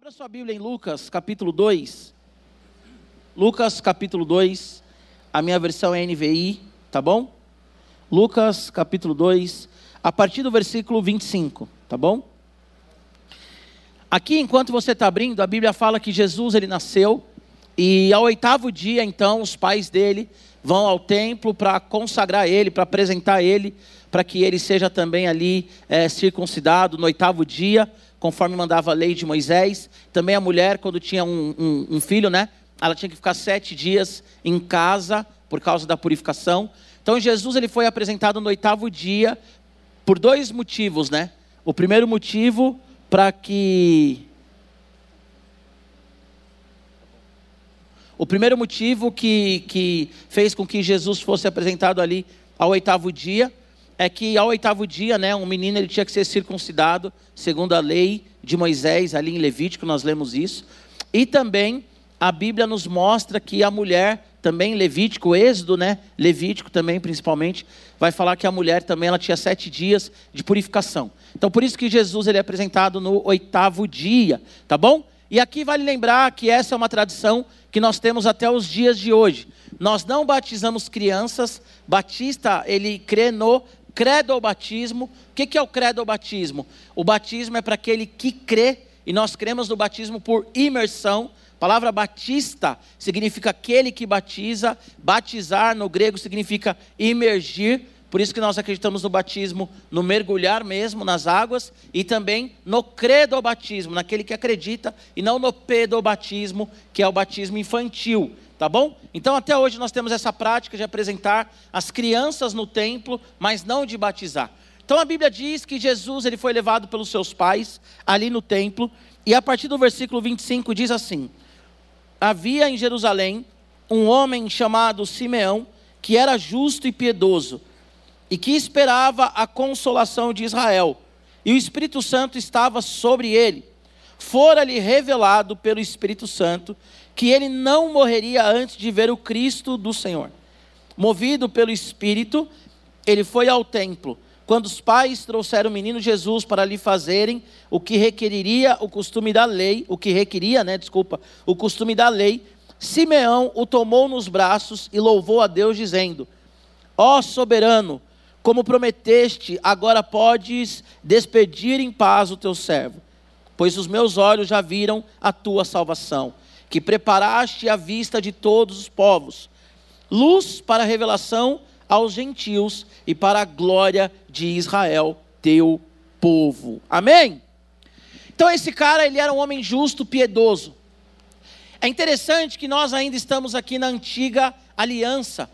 Abra sua Bíblia em Lucas, capítulo 2. Lucas, capítulo 2. A minha versão é NVI, tá bom? Lucas, capítulo 2, a partir do versículo 25, tá bom? Aqui, enquanto você está abrindo, a Bíblia fala que Jesus ele nasceu e ao oitavo dia, então, os pais dele vão ao templo para consagrar ele, para apresentar ele, para que ele seja também ali é, circuncidado no oitavo dia conforme mandava a lei de Moisés. Também a mulher, quando tinha um, um, um filho, né? Ela tinha que ficar sete dias em casa por causa da purificação. Então Jesus ele foi apresentado no oitavo dia por dois motivos, né? O primeiro motivo para que o primeiro motivo que, que fez com que Jesus fosse apresentado ali ao oitavo dia é que ao oitavo dia, né, um menino ele tinha que ser circuncidado, segundo a lei de Moisés, ali em Levítico, nós lemos isso. E também a Bíblia nos mostra que a mulher, também Levítico, Êxodo, né, Levítico também principalmente, vai falar que a mulher também ela tinha sete dias de purificação. Então por isso que Jesus ele é apresentado no oitavo dia, tá bom? E aqui vale lembrar que essa é uma tradição que nós temos até os dias de hoje. Nós não batizamos crianças, Batista, ele crê no credo ao batismo. O que é o credo ao batismo? O batismo é para aquele que crê, e nós cremos no batismo por imersão. A palavra batista significa aquele que batiza, batizar no grego significa imergir. Por isso que nós acreditamos no batismo, no mergulhar mesmo nas águas e também no credo ao batismo, naquele que acredita e não no pedobatismo, que é o batismo infantil. Tá bom? Então até hoje nós temos essa prática de apresentar as crianças no templo, mas não de batizar. Então a Bíblia diz que Jesus ele foi levado pelos seus pais ali no templo, e a partir do versículo 25 diz assim: Havia em Jerusalém um homem chamado Simeão, que era justo e piedoso, e que esperava a consolação de Israel, e o Espírito Santo estava sobre ele. Fora-lhe revelado pelo Espírito Santo que ele não morreria antes de ver o Cristo do Senhor. Movido pelo Espírito, ele foi ao templo. Quando os pais trouxeram o menino Jesus para lhe fazerem o que requeriria o costume da lei, o que requeria, né, desculpa, o costume da lei, Simeão o tomou nos braços e louvou a Deus dizendo: Ó oh, soberano, como prometeste, agora podes despedir em paz o teu servo, pois os meus olhos já viram a tua salvação que preparaste à vista de todos os povos, luz para a revelação aos gentios e para a glória de Israel, teu povo. Amém? Então esse cara, ele era um homem justo, piedoso. É interessante que nós ainda estamos aqui na antiga aliança.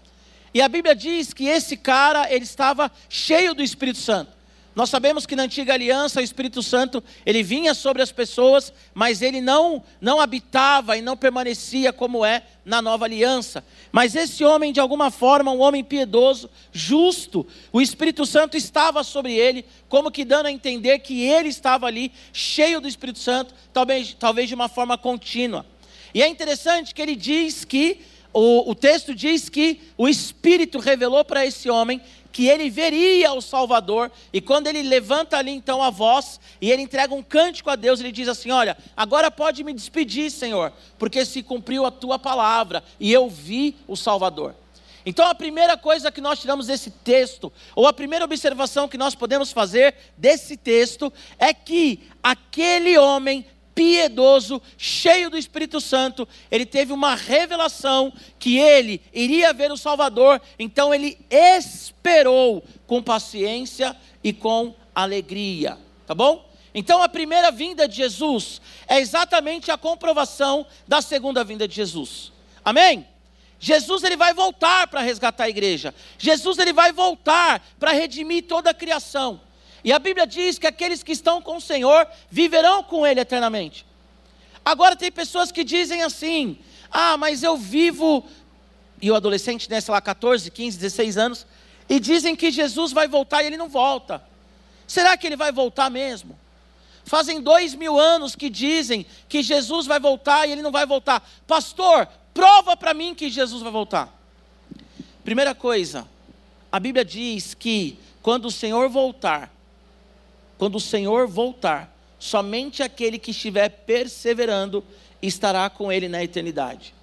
E a Bíblia diz que esse cara, ele estava cheio do Espírito Santo. Nós sabemos que na antiga aliança o Espírito Santo, ele vinha sobre as pessoas, mas ele não não habitava e não permanecia como é na nova aliança. Mas esse homem de alguma forma, um homem piedoso, justo, o Espírito Santo estava sobre ele, como que dando a entender que ele estava ali cheio do Espírito Santo, talvez talvez de uma forma contínua. E é interessante que ele diz que o, o texto diz que o Espírito revelou para esse homem que ele veria o Salvador, e quando ele levanta ali então a voz, e ele entrega um cântico a Deus, ele diz assim: Olha, agora pode me despedir, Senhor, porque se cumpriu a tua palavra, e eu vi o Salvador. Então a primeira coisa que nós tiramos desse texto, ou a primeira observação que nós podemos fazer desse texto, é que aquele homem piedoso, cheio do Espírito Santo, ele teve uma revelação que ele iria ver o Salvador, então ele esperou com paciência e com alegria, tá bom? Então a primeira vinda de Jesus é exatamente a comprovação da segunda vinda de Jesus. Amém? Jesus ele vai voltar para resgatar a igreja. Jesus ele vai voltar para redimir toda a criação. E a Bíblia diz que aqueles que estão com o Senhor viverão com Ele eternamente. Agora tem pessoas que dizem assim: ah, mas eu vivo. E o adolescente, né, sei lá, 14, 15, 16 anos, e dizem que Jesus vai voltar e ele não volta. Será que ele vai voltar mesmo? Fazem dois mil anos que dizem que Jesus vai voltar e ele não vai voltar. Pastor, prova para mim que Jesus vai voltar. Primeira coisa, a Bíblia diz que quando o Senhor voltar, quando o Senhor voltar, somente aquele que estiver perseverando estará com ele na eternidade.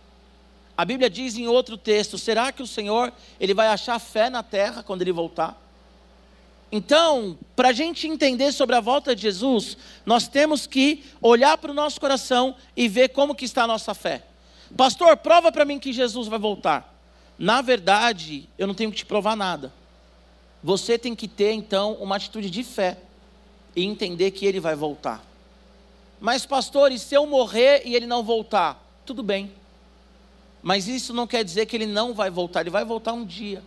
A Bíblia diz em outro texto: será que o Senhor ele vai achar fé na terra quando ele voltar? Então, para a gente entender sobre a volta de Jesus, nós temos que olhar para o nosso coração e ver como que está a nossa fé. Pastor, prova para mim que Jesus vai voltar. Na verdade, eu não tenho que te provar nada. Você tem que ter então uma atitude de fé e entender que ele vai voltar. Mas, pastor, e se eu morrer e ele não voltar? Tudo bem. Mas isso não quer dizer que ele não vai voltar, ele vai voltar um dia.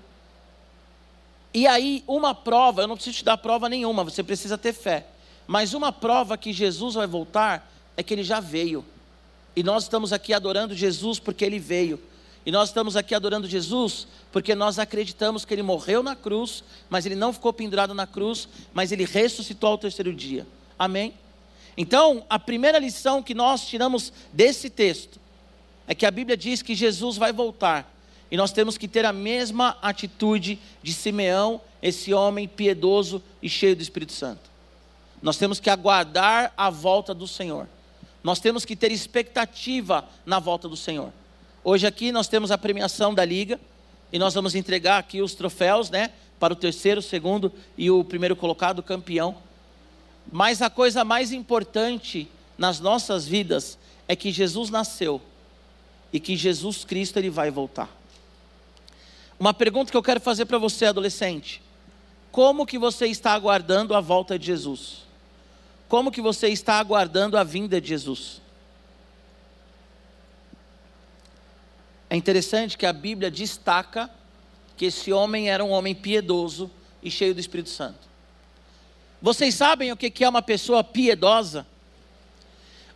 E aí, uma prova, eu não preciso te dar prova nenhuma, você precisa ter fé. Mas uma prova que Jesus vai voltar é que ele já veio. E nós estamos aqui adorando Jesus porque ele veio. E nós estamos aqui adorando Jesus porque nós acreditamos que ele morreu na cruz, mas ele não ficou pendurado na cruz, mas ele ressuscitou ao terceiro dia. Amém? Então, a primeira lição que nós tiramos desse texto é que a Bíblia diz que Jesus vai voltar. E nós temos que ter a mesma atitude de Simeão, esse homem piedoso e cheio do Espírito Santo. Nós temos que aguardar a volta do Senhor. Nós temos que ter expectativa na volta do Senhor. Hoje aqui nós temos a premiação da liga e nós vamos entregar aqui os troféus, né, para o terceiro, segundo e o primeiro colocado, campeão. Mas a coisa mais importante nas nossas vidas é que Jesus nasceu e que Jesus Cristo ele vai voltar. Uma pergunta que eu quero fazer para você, adolescente: como que você está aguardando a volta de Jesus? Como que você está aguardando a vinda de Jesus? É interessante que a Bíblia destaca que esse homem era um homem piedoso e cheio do Espírito Santo. Vocês sabem o que é uma pessoa piedosa?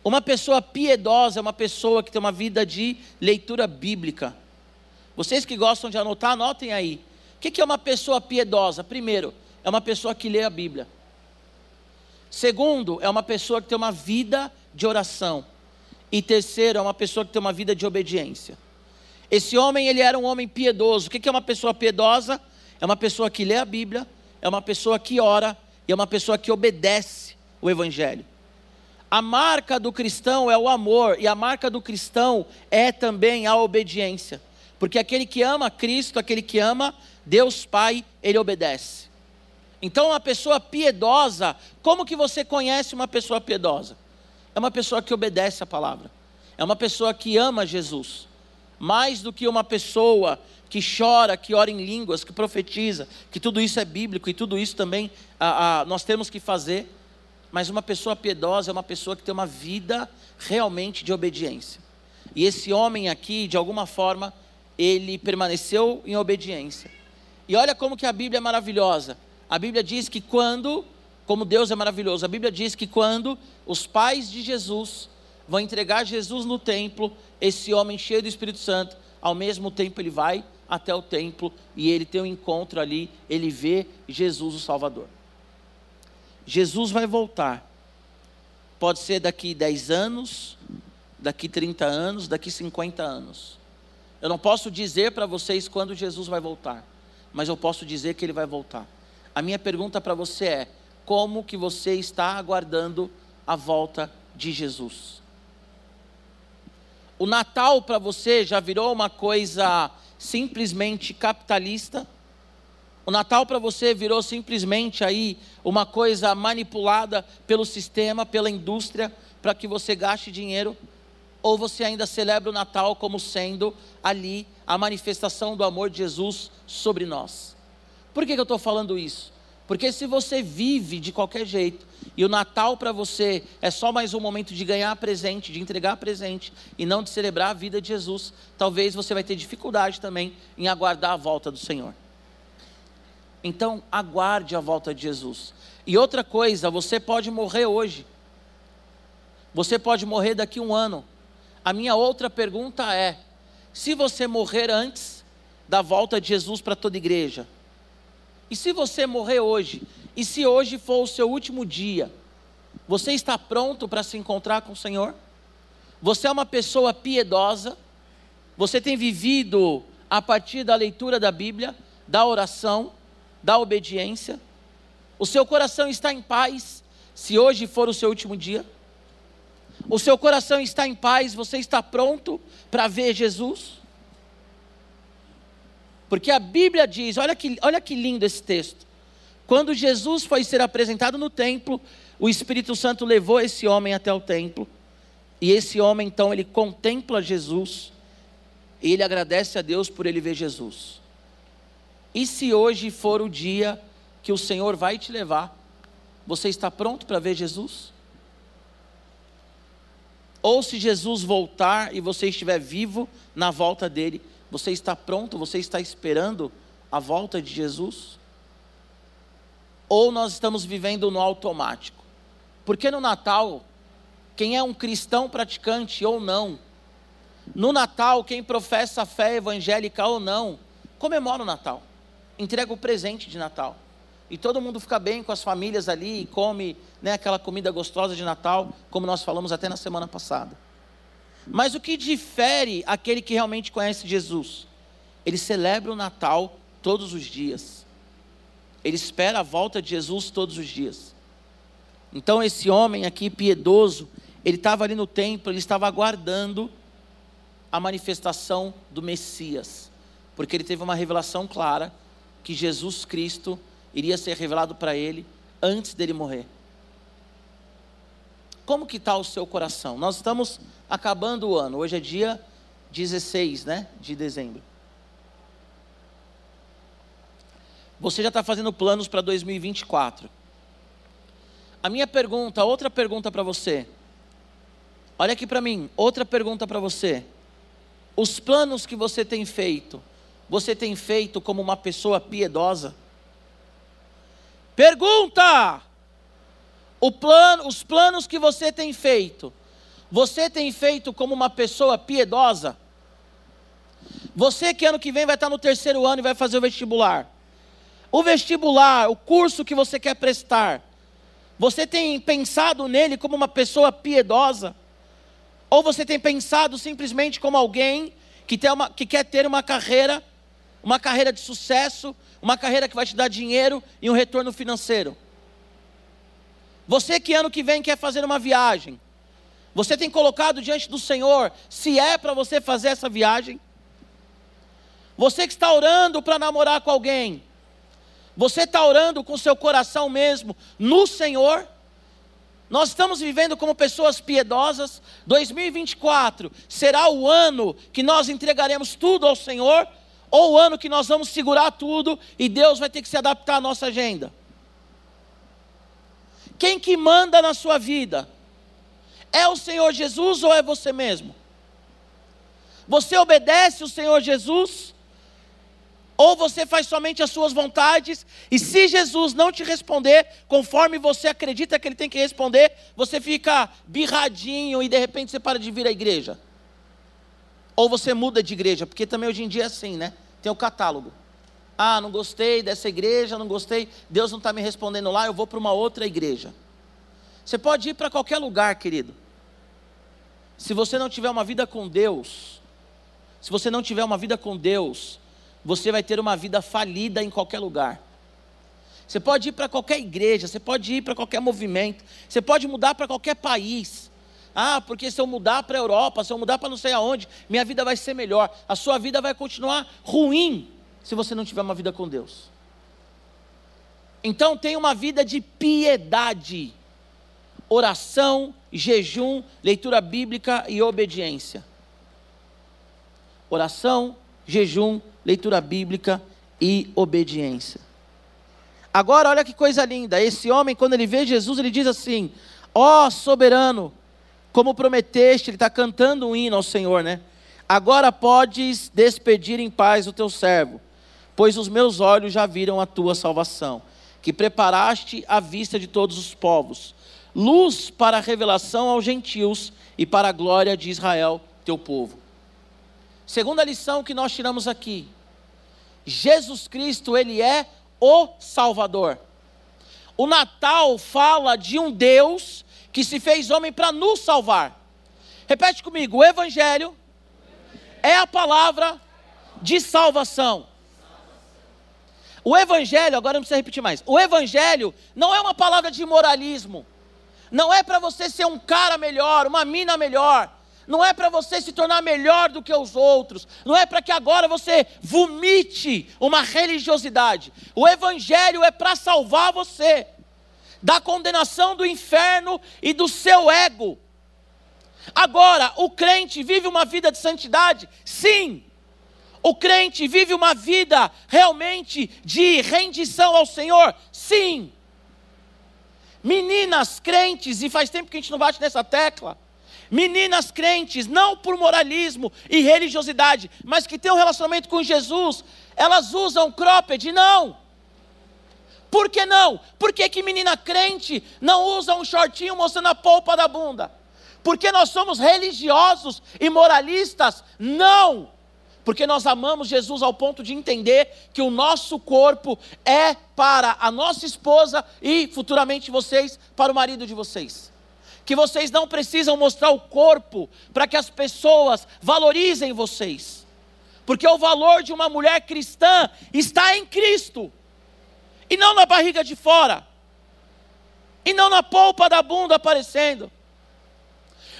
Uma pessoa piedosa é uma pessoa que tem uma vida de leitura bíblica. Vocês que gostam de anotar, anotem aí. O que é uma pessoa piedosa? Primeiro, é uma pessoa que lê a Bíblia. Segundo, é uma pessoa que tem uma vida de oração. E terceiro, é uma pessoa que tem uma vida de obediência. Esse homem, ele era um homem piedoso. O que é uma pessoa piedosa? É uma pessoa que lê a Bíblia, é uma pessoa que ora e é uma pessoa que obedece o Evangelho. A marca do cristão é o amor, e a marca do cristão é também a obediência. Porque aquele que ama Cristo, aquele que ama Deus Pai, ele obedece. Então, uma pessoa piedosa, como que você conhece uma pessoa piedosa? É uma pessoa que obedece a palavra. É uma pessoa que ama Jesus. Mais do que uma pessoa que chora, que ora em línguas, que profetiza, que tudo isso é bíblico e tudo isso também ah, ah, nós temos que fazer mas uma pessoa piedosa é uma pessoa que tem uma vida realmente de obediência. E esse homem aqui, de alguma forma, ele permaneceu em obediência. E olha como que a Bíblia é maravilhosa. A Bíblia diz que quando, como Deus é maravilhoso, a Bíblia diz que quando os pais de Jesus vão entregar Jesus no templo, esse homem cheio do Espírito Santo, ao mesmo tempo ele vai até o templo e ele tem um encontro ali, ele vê Jesus o Salvador. Jesus vai voltar. Pode ser daqui 10 anos, daqui 30 anos, daqui 50 anos. Eu não posso dizer para vocês quando Jesus vai voltar, mas eu posso dizer que ele vai voltar. A minha pergunta para você é: como que você está aguardando a volta de Jesus? O Natal para você já virou uma coisa simplesmente capitalista? O Natal para você virou simplesmente aí uma coisa manipulada pelo sistema, pela indústria, para que você gaste dinheiro? Ou você ainda celebra o Natal como sendo ali a manifestação do amor de Jesus sobre nós? Por que, que eu estou falando isso? Porque se você vive de qualquer jeito e o Natal para você é só mais um momento de ganhar presente, de entregar presente e não de celebrar a vida de Jesus, talvez você vai ter dificuldade também em aguardar a volta do Senhor. Então, aguarde a volta de Jesus. E outra coisa, você pode morrer hoje. Você pode morrer daqui a um ano. A minha outra pergunta é: se você morrer antes da volta de Jesus para toda igreja, e se você morrer hoje, e se hoje for o seu último dia, você está pronto para se encontrar com o Senhor? Você é uma pessoa piedosa? Você tem vivido a partir da leitura da Bíblia, da oração? da obediência? O seu coração está em paz? Se hoje for o seu último dia, o seu coração está em paz, você está pronto para ver Jesus? Porque a Bíblia diz, olha que, olha que lindo esse texto. Quando Jesus foi ser apresentado no templo, o Espírito Santo levou esse homem até o templo. E esse homem, então, ele contempla Jesus. E ele agradece a Deus por ele ver Jesus. E se hoje for o dia que o Senhor vai te levar, você está pronto para ver Jesus? Ou se Jesus voltar e você estiver vivo na volta dele, você está pronto? Você está esperando a volta de Jesus? Ou nós estamos vivendo no automático? Porque no Natal, quem é um cristão praticante ou não, no Natal, quem professa a fé evangélica ou não, comemora o Natal, entrega o presente de Natal. E todo mundo fica bem com as famílias ali e come né, aquela comida gostosa de Natal, como nós falamos até na semana passada. Mas o que difere aquele que realmente conhece Jesus? Ele celebra o Natal todos os dias. Ele espera a volta de Jesus todos os dias. Então esse homem aqui piedoso, ele estava ali no templo, ele estava aguardando a manifestação do Messias, porque ele teve uma revelação clara que Jesus Cristo iria ser revelado para ele antes dele morrer. Como que está o seu coração? Nós estamos acabando o ano. Hoje é dia 16 né, de dezembro. Você já está fazendo planos para 2024. A minha pergunta, outra pergunta para você. Olha aqui para mim, outra pergunta para você. Os planos que você tem feito, você tem feito como uma pessoa piedosa? Pergunta! Plano, os planos que você tem feito, você tem feito como uma pessoa piedosa? Você que ano que vem vai estar no terceiro ano e vai fazer o vestibular. O vestibular, o curso que você quer prestar, você tem pensado nele como uma pessoa piedosa? Ou você tem pensado simplesmente como alguém que, tem uma, que quer ter uma carreira, uma carreira de sucesso, uma carreira que vai te dar dinheiro e um retorno financeiro? Você que ano que vem quer fazer uma viagem, você tem colocado diante do Senhor se é para você fazer essa viagem? Você que está orando para namorar com alguém, você está orando com seu coração mesmo no Senhor? Nós estamos vivendo como pessoas piedosas. 2024 será o ano que nós entregaremos tudo ao Senhor, ou o ano que nós vamos segurar tudo e Deus vai ter que se adaptar à nossa agenda? Quem que manda na sua vida? É o Senhor Jesus ou é você mesmo? Você obedece o Senhor Jesus? Ou você faz somente as suas vontades, e se Jesus não te responder conforme você acredita que ele tem que responder, você fica birradinho e de repente você para de vir à igreja. Ou você muda de igreja, porque também hoje em dia é assim, né? Tem o catálogo. Ah, não gostei dessa igreja, não gostei, Deus não está me respondendo lá, eu vou para uma outra igreja. Você pode ir para qualquer lugar, querido. Se você não tiver uma vida com Deus, se você não tiver uma vida com Deus, você vai ter uma vida falida em qualquer lugar. Você pode ir para qualquer igreja, você pode ir para qualquer movimento, você pode mudar para qualquer país. Ah, porque se eu mudar para a Europa, se eu mudar para não sei aonde, minha vida vai ser melhor. A sua vida vai continuar ruim se você não tiver uma vida com Deus. Então tenha uma vida de piedade, oração, jejum, leitura bíblica e obediência. Oração, jejum, leitura bíblica e obediência. Agora, olha que coisa linda. Esse homem, quando ele vê Jesus, ele diz assim: Ó oh, soberano, como prometeste, ele está cantando um hino ao Senhor, né? Agora podes despedir em paz o teu servo, pois os meus olhos já viram a tua salvação, que preparaste à vista de todos os povos, luz para a revelação aos gentios e para a glória de Israel, teu povo. Segunda lição que nós tiramos aqui: Jesus Cristo, ele é o Salvador. O Natal fala de um Deus que se fez homem para nos salvar. Repete comigo: o Evangelho é a palavra de salvação. O Evangelho, agora não precisa repetir mais. O Evangelho não é uma palavra de moralismo. Não é para você ser um cara melhor, uma mina melhor. Não é para você se tornar melhor do que os outros. Não é para que agora você vomite uma religiosidade. O Evangelho é para salvar você da condenação do inferno e do seu ego. Agora, o crente vive uma vida de santidade? Sim. O crente vive uma vida realmente de rendição ao Senhor? Sim. Meninas crentes, e faz tempo que a gente não bate nessa tecla. Meninas crentes, não por moralismo e religiosidade, mas que têm um relacionamento com Jesus, elas usam cropped? Não. Por que não? Por que, que menina crente não usa um shortinho mostrando a polpa da bunda? Porque nós somos religiosos e moralistas? Não porque nós amamos Jesus ao ponto de entender que o nosso corpo é para a nossa esposa e futuramente vocês para o marido de vocês. Que vocês não precisam mostrar o corpo para que as pessoas valorizem vocês. Porque o valor de uma mulher cristã está em Cristo e não na barriga de fora, e não na polpa da bunda aparecendo.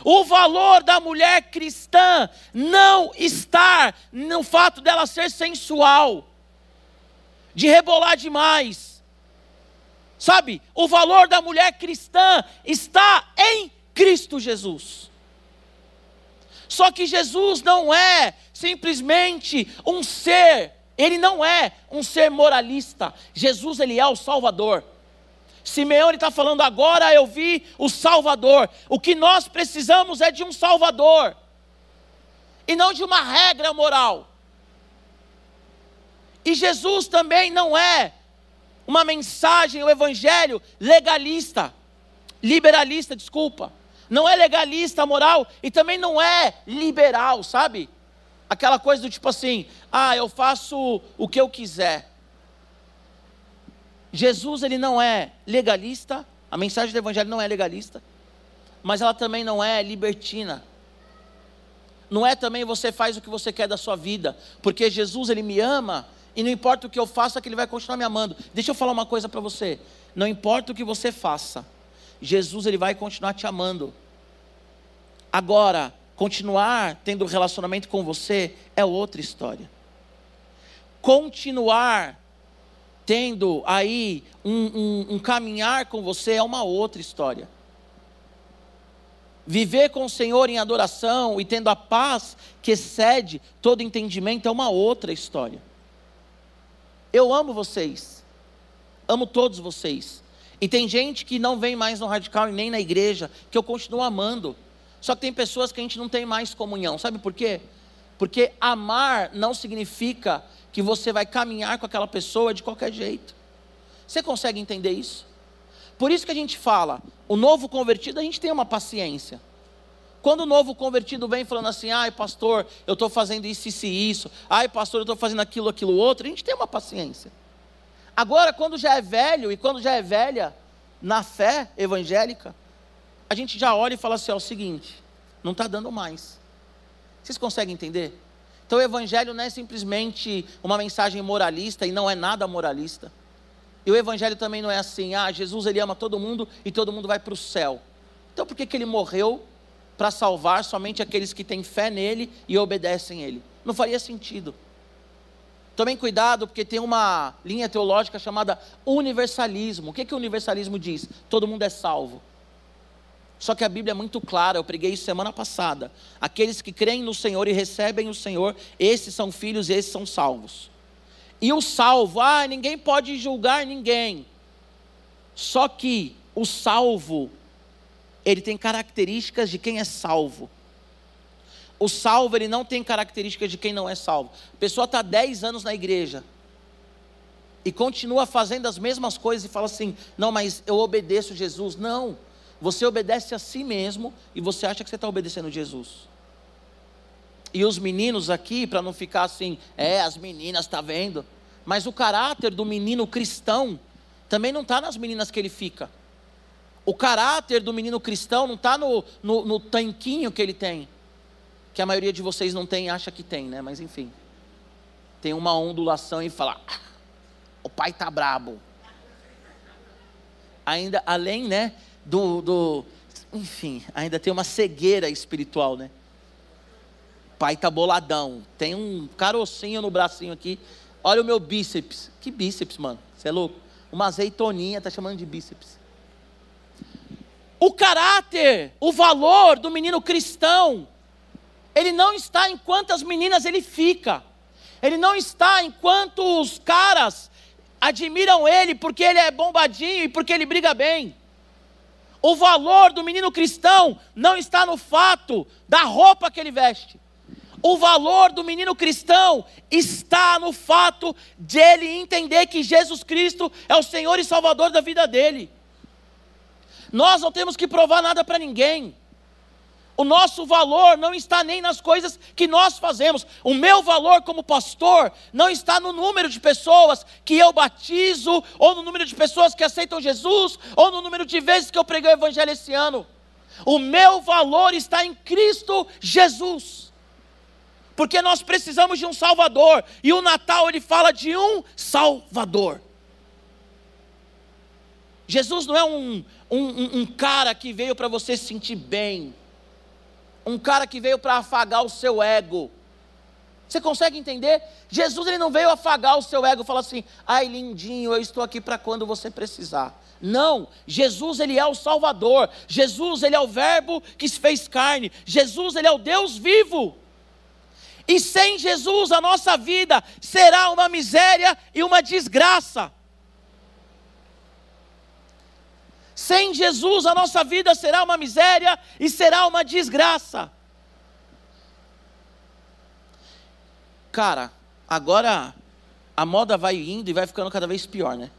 O valor da mulher cristã não está no fato dela ser sensual, de rebolar demais. Sabe, o valor da mulher cristã está em Cristo Jesus. Só que Jesus não é simplesmente um ser, ele não é um ser moralista. Jesus ele é o Salvador. Simeone está falando agora, eu vi o Salvador. O que nós precisamos é de um Salvador, e não de uma regra moral. E Jesus também não é uma mensagem, o Evangelho legalista, liberalista, desculpa. Não é legalista, moral, e também não é liberal, sabe? Aquela coisa do tipo assim, ah, eu faço o que eu quiser. Jesus ele não é legalista, a mensagem do evangelho não é legalista, mas ela também não é libertina. Não é também você faz o que você quer da sua vida, porque Jesus ele me ama e não importa o que eu faça, que ele vai continuar me amando. Deixa eu falar uma coisa para você. Não importa o que você faça, Jesus ele vai continuar te amando. Agora, continuar tendo relacionamento com você é outra história. Continuar tendo aí um, um, um caminhar com você é uma outra história. Viver com o Senhor em adoração e tendo a paz que excede todo entendimento é uma outra história. Eu amo vocês, amo todos vocês. E tem gente que não vem mais no radical e nem na igreja, que eu continuo amando. Só que tem pessoas que a gente não tem mais comunhão. Sabe por quê? Porque amar não significa que você vai caminhar com aquela pessoa de qualquer jeito. Você consegue entender isso? Por isso que a gente fala, o novo convertido, a gente tem uma paciência. Quando o novo convertido vem falando assim, ai pastor, eu estou fazendo isso, isso e isso, ai pastor, eu estou fazendo aquilo, aquilo, outro, a gente tem uma paciência. Agora, quando já é velho e quando já é velha, na fé evangélica, a gente já olha e fala assim: é o seguinte, não está dando mais. Vocês conseguem entender? Então o evangelho não é simplesmente uma mensagem moralista e não é nada moralista. E o evangelho também não é assim, ah, Jesus ele ama todo mundo e todo mundo vai para o céu. Então por que, que ele morreu para salvar somente aqueles que têm fé nele e obedecem ele? Não faria sentido. Tomem cuidado, porque tem uma linha teológica chamada universalismo. O que, que o universalismo diz? Todo mundo é salvo. Só que a Bíblia é muito clara, eu preguei isso semana passada. Aqueles que creem no Senhor e recebem o Senhor, esses são filhos esses são salvos. E o salvo, ah, ninguém pode julgar ninguém. Só que o salvo, ele tem características de quem é salvo. O salvo, ele não tem características de quem não é salvo. A pessoa está 10 anos na igreja e continua fazendo as mesmas coisas e fala assim: não, mas eu obedeço Jesus. Não. Você obedece a si mesmo e você acha que você está obedecendo Jesus. E os meninos aqui, para não ficar assim, é, as meninas, está vendo? Mas o caráter do menino cristão também não está nas meninas que ele fica. O caráter do menino cristão não está no, no, no, tanquinho que ele tem. Que a maioria de vocês não tem acha que tem, né? Mas enfim. Tem uma ondulação e fala: ah, o pai tá brabo. Ainda, além, né? Do, do. Enfim, ainda tem uma cegueira espiritual, né? pai tá boladão. Tem um carocinho no bracinho aqui. Olha o meu bíceps. Que bíceps, mano? Você é louco? Uma azeitoninha tá chamando de bíceps. O caráter, o valor do menino cristão, ele não está em quantas meninas ele fica. Ele não está em quantos caras admiram ele porque ele é bombadinho e porque ele briga bem. O valor do menino cristão não está no fato da roupa que ele veste. O valor do menino cristão está no fato de ele entender que Jesus Cristo é o Senhor e Salvador da vida dele. Nós não temos que provar nada para ninguém. O nosso valor não está nem nas coisas que nós fazemos. O meu valor como pastor não está no número de pessoas que eu batizo, ou no número de pessoas que aceitam Jesus, ou no número de vezes que eu preguei o Evangelho esse ano. O meu valor está em Cristo Jesus porque nós precisamos de um Salvador, e o Natal ele fala de um Salvador. Jesus não é um, um, um cara que veio para você se sentir bem, um cara que veio para afagar o seu ego. Você consegue entender? Jesus ele não veio afagar o seu ego falar assim: "Ai, lindinho, eu estou aqui para quando você precisar". Não, Jesus ele é o Salvador. Jesus ele é o verbo que se fez carne. Jesus ele é o Deus vivo. E sem Jesus a nossa vida será uma miséria e uma desgraça. Sem Jesus a nossa vida será uma miséria e será uma desgraça. Cara, agora a moda vai indo e vai ficando cada vez pior, né?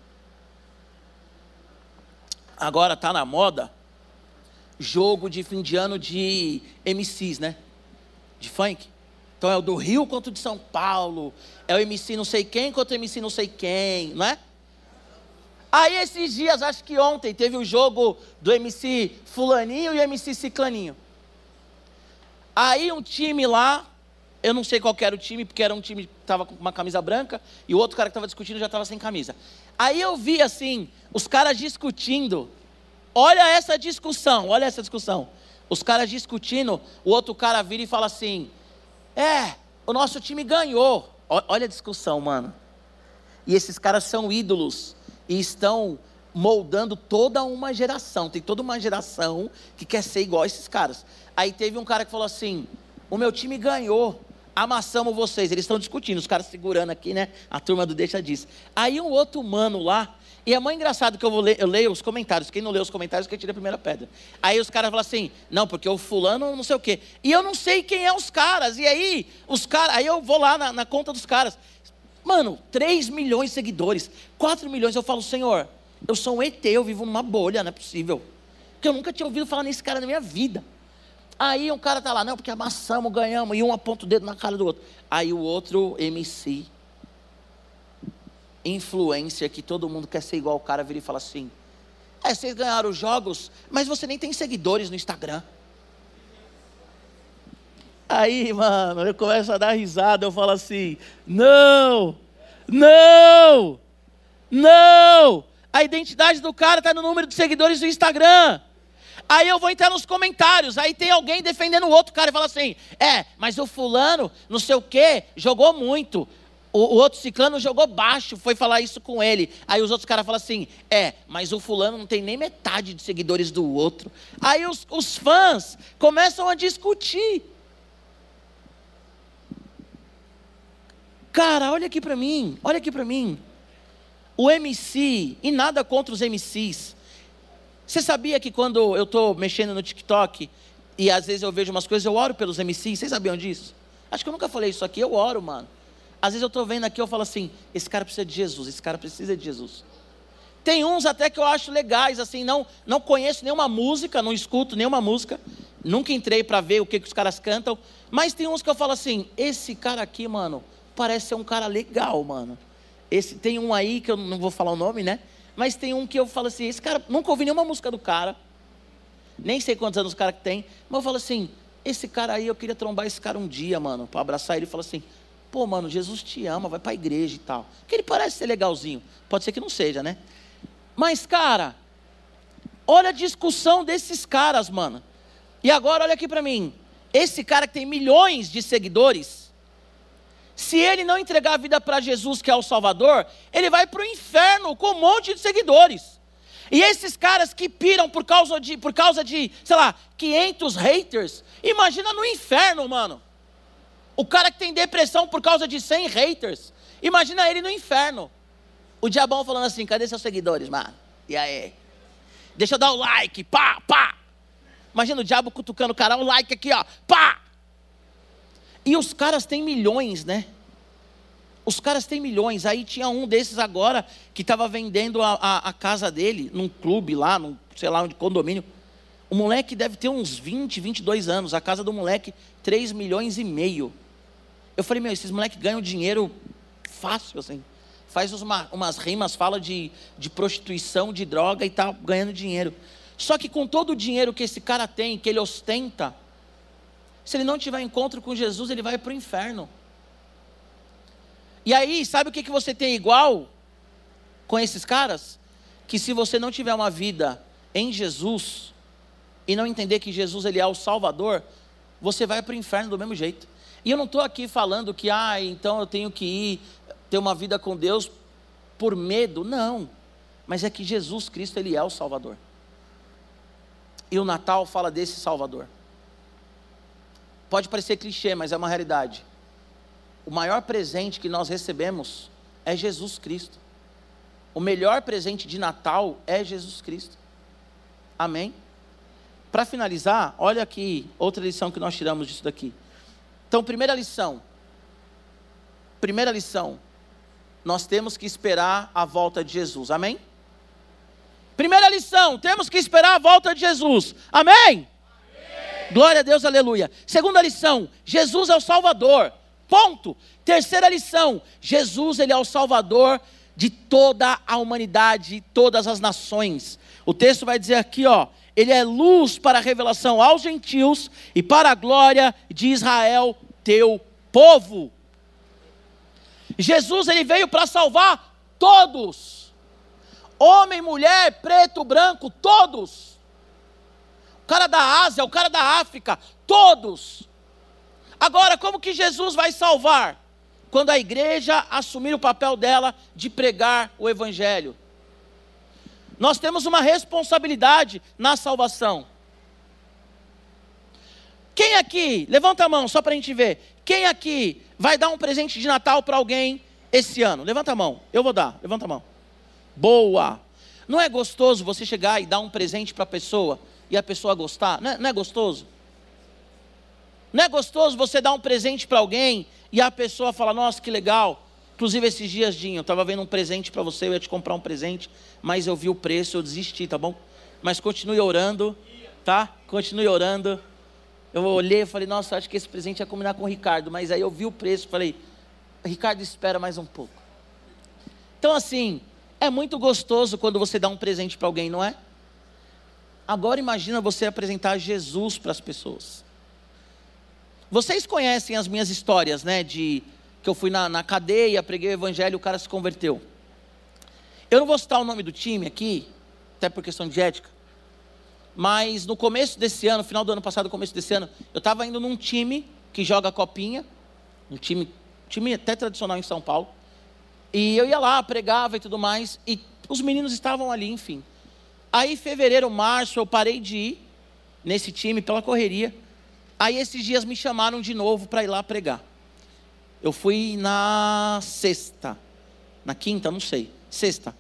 Agora tá na moda jogo de fim de ano de MCs, né? De funk. Então é o do Rio contra o de São Paulo, é o MC não sei quem contra o MC não sei quem, não é? Aí esses dias, acho que ontem, teve o jogo do MC Fulaninho e MC Ciclaninho. Aí um time lá, eu não sei qual era o time, porque era um time que estava com uma camisa branca, e o outro cara que estava discutindo já estava sem camisa. Aí eu vi assim, os caras discutindo. Olha essa discussão, olha essa discussão. Os caras discutindo, o outro cara vira e fala assim: é, o nosso time ganhou. Olha a discussão, mano. E esses caras são ídolos e estão moldando toda uma geração. Tem toda uma geração que quer ser igual a esses caras. Aí teve um cara que falou assim: O meu time ganhou, amassamos vocês. Eles estão discutindo, os caras segurando aqui, né? A turma do Deixa disso. Aí um outro mano lá e é muito engraçado que eu, vou ler, eu leio os comentários. Quem não lê os comentários, que tira a primeira pedra. Aí os caras falam assim, não, porque o fulano não sei o quê. E eu não sei quem é os caras. E aí, os caras, aí eu vou lá na, na conta dos caras. Mano, 3 milhões de seguidores, 4 milhões. Eu falo, Senhor, eu sou um ET, eu vivo numa bolha, não é possível. Porque eu nunca tinha ouvido falar nesse cara na minha vida. Aí um cara tá lá, não, porque amassamos, ganhamos, e um aponta o dedo na cara do outro. Aí o outro MC influência que todo mundo quer ser igual o cara, vira e fala assim: É, vocês ganharam os jogos, mas você nem tem seguidores no Instagram. Aí, mano, eu começo a dar risada, eu falo assim: Não, não, não. A identidade do cara está no número de seguidores do Instagram. Aí eu vou entrar nos comentários, aí tem alguém defendendo o outro cara e fala assim: É, mas o fulano, não sei o que, jogou muito. O, o, outro ciclano jogou baixo, foi falar isso com ele. Aí os outros caras falam assim: é, mas o fulano não tem nem metade de seguidores do outro. Aí os, os fãs começam a discutir. Cara, olha aqui para mim, olha aqui para mim. O MC, e nada contra os MCs. Você sabia que quando eu estou mexendo no TikTok e às vezes eu vejo umas coisas, eu oro pelos MCs? Vocês sabiam disso? Acho que eu nunca falei isso aqui, eu oro, mano. Às vezes eu estou vendo aqui, eu falo assim: esse cara precisa de Jesus, esse cara precisa de Jesus. Tem uns até que eu acho legais, assim, não, não conheço nenhuma música, não escuto nenhuma música, nunca entrei para ver o que, que os caras cantam, mas tem uns que eu falo assim: esse cara aqui, mano, parece ser um cara legal, mano. Esse, tem um aí que eu não vou falar o nome, né? Mas tem um que eu falo assim: esse cara, nunca ouvi nenhuma música do cara, nem sei quantos anos o cara que tem, mas eu falo assim: esse cara aí, eu queria trombar esse cara um dia, mano, para abraçar ele e falar assim: Pô, mano, Jesus te ama, vai para a igreja e tal. Que ele parece ser legalzinho. Pode ser que não seja, né? Mas, cara, Olha a discussão desses caras, mano. E agora olha aqui para mim. Esse cara que tem milhões de seguidores, se ele não entregar a vida para Jesus, que é o Salvador, ele vai para o inferno com um monte de seguidores. E esses caras que piram por causa de, por causa de, sei lá, 500 haters, imagina no inferno, mano. O cara que tem depressão por causa de 100 haters, imagina ele no inferno. O diabão falando assim: cadê seus seguidores, mano? E aí? Deixa eu dar o like, pá, pá. Imagina o diabo cutucando o cara, o like aqui, ó, pá. E os caras têm milhões, né? Os caras têm milhões. Aí tinha um desses agora que estava vendendo a, a, a, casa dele num clube lá, num, sei lá, um condomínio. O moleque deve ter uns 20, 22 anos. A casa do moleque, 3 milhões e meio. Eu falei, meu, esses moleques ganham dinheiro fácil, assim. Faz uma, umas rimas, fala de, de prostituição, de droga e tá ganhando dinheiro. Só que com todo o dinheiro que esse cara tem, que ele ostenta, se ele não tiver encontro com Jesus, ele vai para o inferno. E aí, sabe o que, que você tem igual com esses caras? Que se você não tiver uma vida em Jesus e não entender que Jesus ele é o Salvador, você vai para o inferno do mesmo jeito. E eu não estou aqui falando que, ah, então eu tenho que ir ter uma vida com Deus por medo. Não. Mas é que Jesus Cristo, Ele é o Salvador. E o Natal fala desse Salvador. Pode parecer clichê, mas é uma realidade. O maior presente que nós recebemos é Jesus Cristo. O melhor presente de Natal é Jesus Cristo. Amém? Para finalizar, olha aqui outra lição que nós tiramos disso daqui. Então, primeira lição. Primeira lição. Nós temos que esperar a volta de Jesus. Amém? Primeira lição, temos que esperar a volta de Jesus. Amém? Glória a Deus, aleluia. Segunda lição, Jesus é o Salvador. Ponto. Terceira lição, Jesus ele é o Salvador de toda a humanidade, todas as nações. O texto vai dizer aqui, ó, ele é luz para a revelação aos gentios e para a glória de Israel, teu povo. Jesus ele veio para salvar todos. Homem, mulher, preto, branco, todos cara da Ásia, o cara da África, todos. Agora, como que Jesus vai salvar? Quando a igreja assumir o papel dela de pregar o Evangelho. Nós temos uma responsabilidade na salvação. Quem aqui, levanta a mão só para a gente ver, quem aqui vai dar um presente de Natal para alguém esse ano? Levanta a mão, eu vou dar, levanta a mão. Boa! Não é gostoso você chegar e dar um presente para a pessoa e a pessoa gostar? Não é, não é gostoso? Não é gostoso você dar um presente para alguém e a pessoa fala, nossa, que legal. Inclusive esses dias, Dinho, eu estava vendo um presente para você, eu ia te comprar um presente, mas eu vi o preço, eu desisti, tá bom? Mas continue orando, tá? Continue orando. Eu olhei e falei, nossa, acho que esse presente ia combinar com o Ricardo, mas aí eu vi o preço e falei, Ricardo, espera mais um pouco. Então, assim, é muito gostoso quando você dá um presente para alguém, não é? Agora imagina você apresentar Jesus para as pessoas. Vocês conhecem as minhas histórias, né? De que eu fui na, na cadeia, preguei o evangelho o cara se converteu. Eu não vou citar o nome do time aqui, até por questão de ética. Mas no começo desse ano, final do ano passado, começo desse ano, eu estava indo num time que joga copinha, um time, time até tradicional em São Paulo. E eu ia lá, pregava e tudo mais, e os meninos estavam ali, enfim. Aí, fevereiro, março, eu parei de ir nesse time pela correria. Aí, esses dias me chamaram de novo para ir lá pregar. Eu fui na sexta, na quinta, não sei, sexta,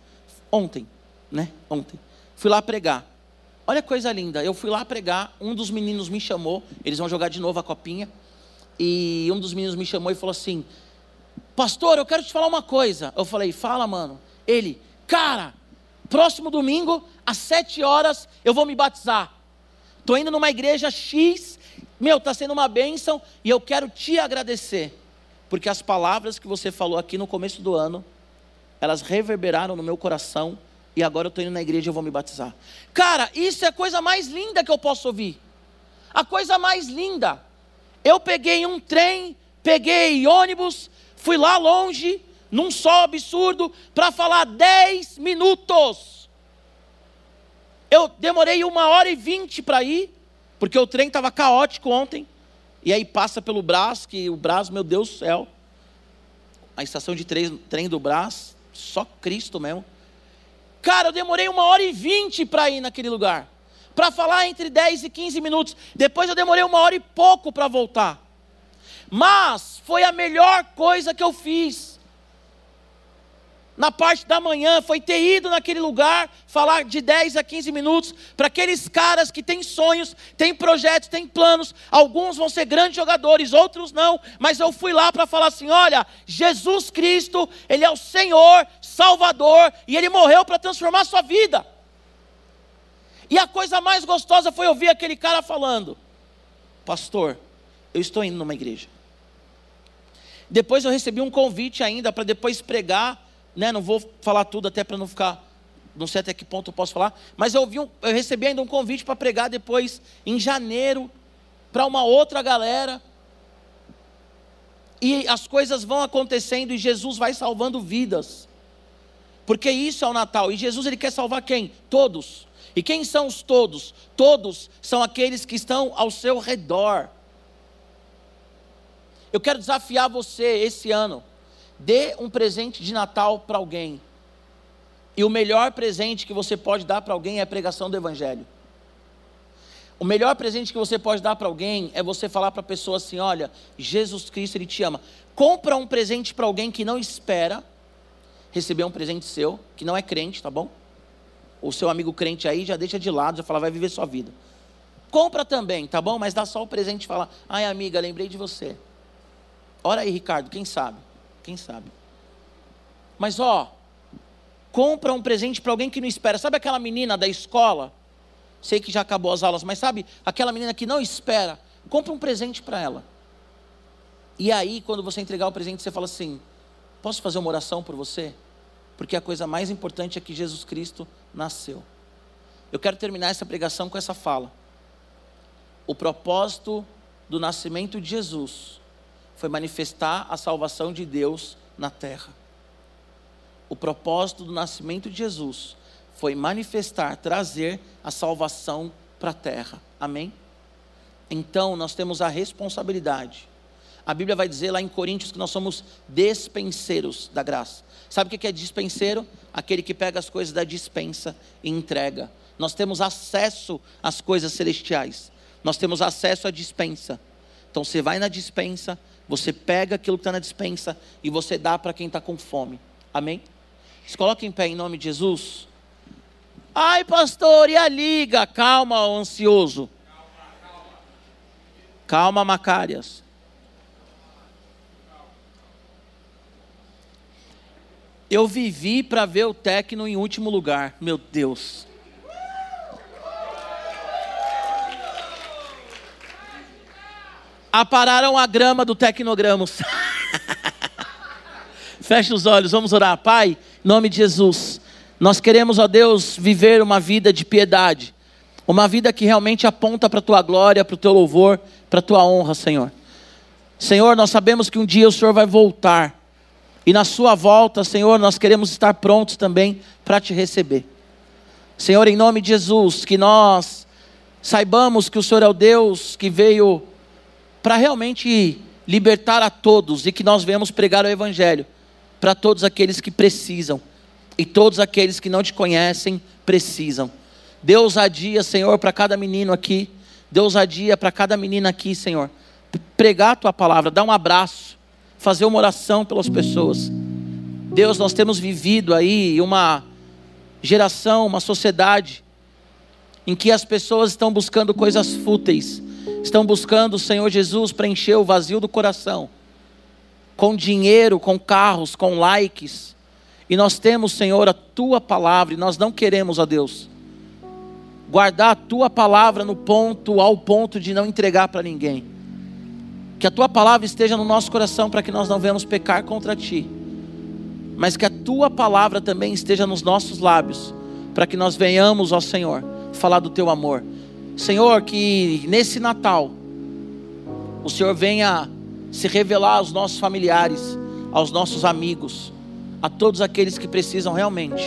ontem, né? Ontem. Fui lá pregar. Olha que coisa linda. Eu fui lá pregar, um dos meninos me chamou, eles vão jogar de novo a copinha. E um dos meninos me chamou e falou assim: Pastor, eu quero te falar uma coisa. Eu falei: Fala, mano. Ele, cara, próximo domingo, às sete horas, eu vou me batizar. Estou indo numa igreja X, meu, está sendo uma bênção e eu quero te agradecer, porque as palavras que você falou aqui no começo do ano, elas reverberaram no meu coração e agora eu estou indo na igreja e eu vou me batizar. Cara, isso é a coisa mais linda que eu posso ouvir. A coisa mais linda. Eu peguei um trem, peguei ônibus, fui lá longe, num sol absurdo, para falar 10 minutos. Eu demorei uma hora e vinte para ir, porque o trem estava caótico ontem. E aí passa pelo Brás, que o Brás, meu Deus do céu, a estação de trem, trem do Brás, só Cristo mesmo. Cara, eu demorei uma hora e vinte para ir naquele lugar. Para falar entre 10 e 15 minutos. Depois eu demorei uma hora e pouco para voltar. Mas foi a melhor coisa que eu fiz na parte da manhã, foi ter ido naquele lugar, falar de 10 a 15 minutos, para aqueles caras que têm sonhos, têm projetos, têm planos, alguns vão ser grandes jogadores, outros não, mas eu fui lá para falar assim: olha, Jesus Cristo, Ele é o Senhor, Salvador, e Ele morreu para transformar a sua vida. E a coisa mais gostosa foi ouvir aquele cara falando: Pastor, eu estou indo numa igreja. Depois eu recebi um convite ainda para depois pregar né, não vou falar tudo até para não ficar, não sei até que ponto eu posso falar, mas eu, um, eu recebi ainda um convite para pregar depois em janeiro para uma outra galera. E as coisas vão acontecendo e Jesus vai salvando vidas. Porque isso é o Natal. E Jesus ele quer salvar quem? Todos. E quem são os todos? Todos são aqueles que estão ao seu redor. Eu quero desafiar você esse ano Dê um presente de Natal para alguém. E o melhor presente que você pode dar para alguém é a pregação do Evangelho. O melhor presente que você pode dar para alguém é você falar para a pessoa assim: olha, Jesus Cristo, Ele te ama. Compra um presente para alguém que não espera receber um presente seu, que não é crente, tá bom? O seu amigo crente aí já deixa de lado, já fala, vai viver sua vida. Compra também, tá bom? Mas dá só o presente e fala: ai amiga, lembrei de você. Ora aí, Ricardo, quem sabe? Quem sabe? Mas ó, compra um presente para alguém que não espera. Sabe aquela menina da escola? Sei que já acabou as aulas, mas sabe aquela menina que não espera? Compra um presente para ela. E aí, quando você entregar o presente, você fala assim: Posso fazer uma oração por você? Porque a coisa mais importante é que Jesus Cristo nasceu. Eu quero terminar essa pregação com essa fala. O propósito do nascimento de Jesus foi manifestar a salvação de Deus na terra. O propósito do nascimento de Jesus foi manifestar, trazer a salvação para a terra. Amém? Então nós temos a responsabilidade. A Bíblia vai dizer lá em Coríntios que nós somos despenseiros da graça. Sabe o que é dispenseiro? Aquele que pega as coisas da dispensa e entrega. Nós temos acesso às coisas celestiais. Nós temos acesso à dispensa. Então você vai na dispensa, você pega aquilo que está na dispensa e você dá para quem está com fome. Amém? Se coloca em pé em nome de Jesus. Ai, pastor, e a liga? Calma, ansioso. Calma, Macárias. Eu vivi para ver o Tecno em último lugar. Meu Deus. Apararam a grama do Tecnogramos. Feche os olhos, vamos orar. Pai, em nome de Jesus, nós queremos, ó Deus, viver uma vida de piedade, uma vida que realmente aponta para a tua glória, para o teu louvor, para a tua honra, Senhor. Senhor, nós sabemos que um dia o Senhor vai voltar, e na Sua volta, Senhor, nós queremos estar prontos também para te receber. Senhor, em nome de Jesus, que nós saibamos que o Senhor é o Deus que veio para realmente libertar a todos e que nós venhamos pregar o Evangelho para todos aqueles que precisam e todos aqueles que não te conhecem precisam. Deus ousadia, Senhor, para cada menino aqui, Deus ousadia para cada menina aqui, Senhor. Pregar a tua palavra, dar um abraço, fazer uma oração pelas pessoas. Deus, nós temos vivido aí uma geração, uma sociedade em que as pessoas estão buscando coisas fúteis estão buscando o Senhor Jesus para encher o vazio do coração, com dinheiro, com carros, com likes. E nós temos, Senhor, a tua palavra, e nós não queremos, ó Deus, guardar a tua palavra no ponto, ao ponto de não entregar para ninguém. Que a tua palavra esteja no nosso coração para que nós não venhamos pecar contra ti. Mas que a tua palavra também esteja nos nossos lábios, para que nós venhamos, ó Senhor, falar do teu amor. Senhor, que nesse Natal o Senhor venha se revelar aos nossos familiares, aos nossos amigos, a todos aqueles que precisam realmente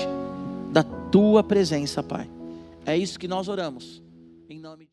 da tua presença, Pai. É isso que nós oramos. Em nome de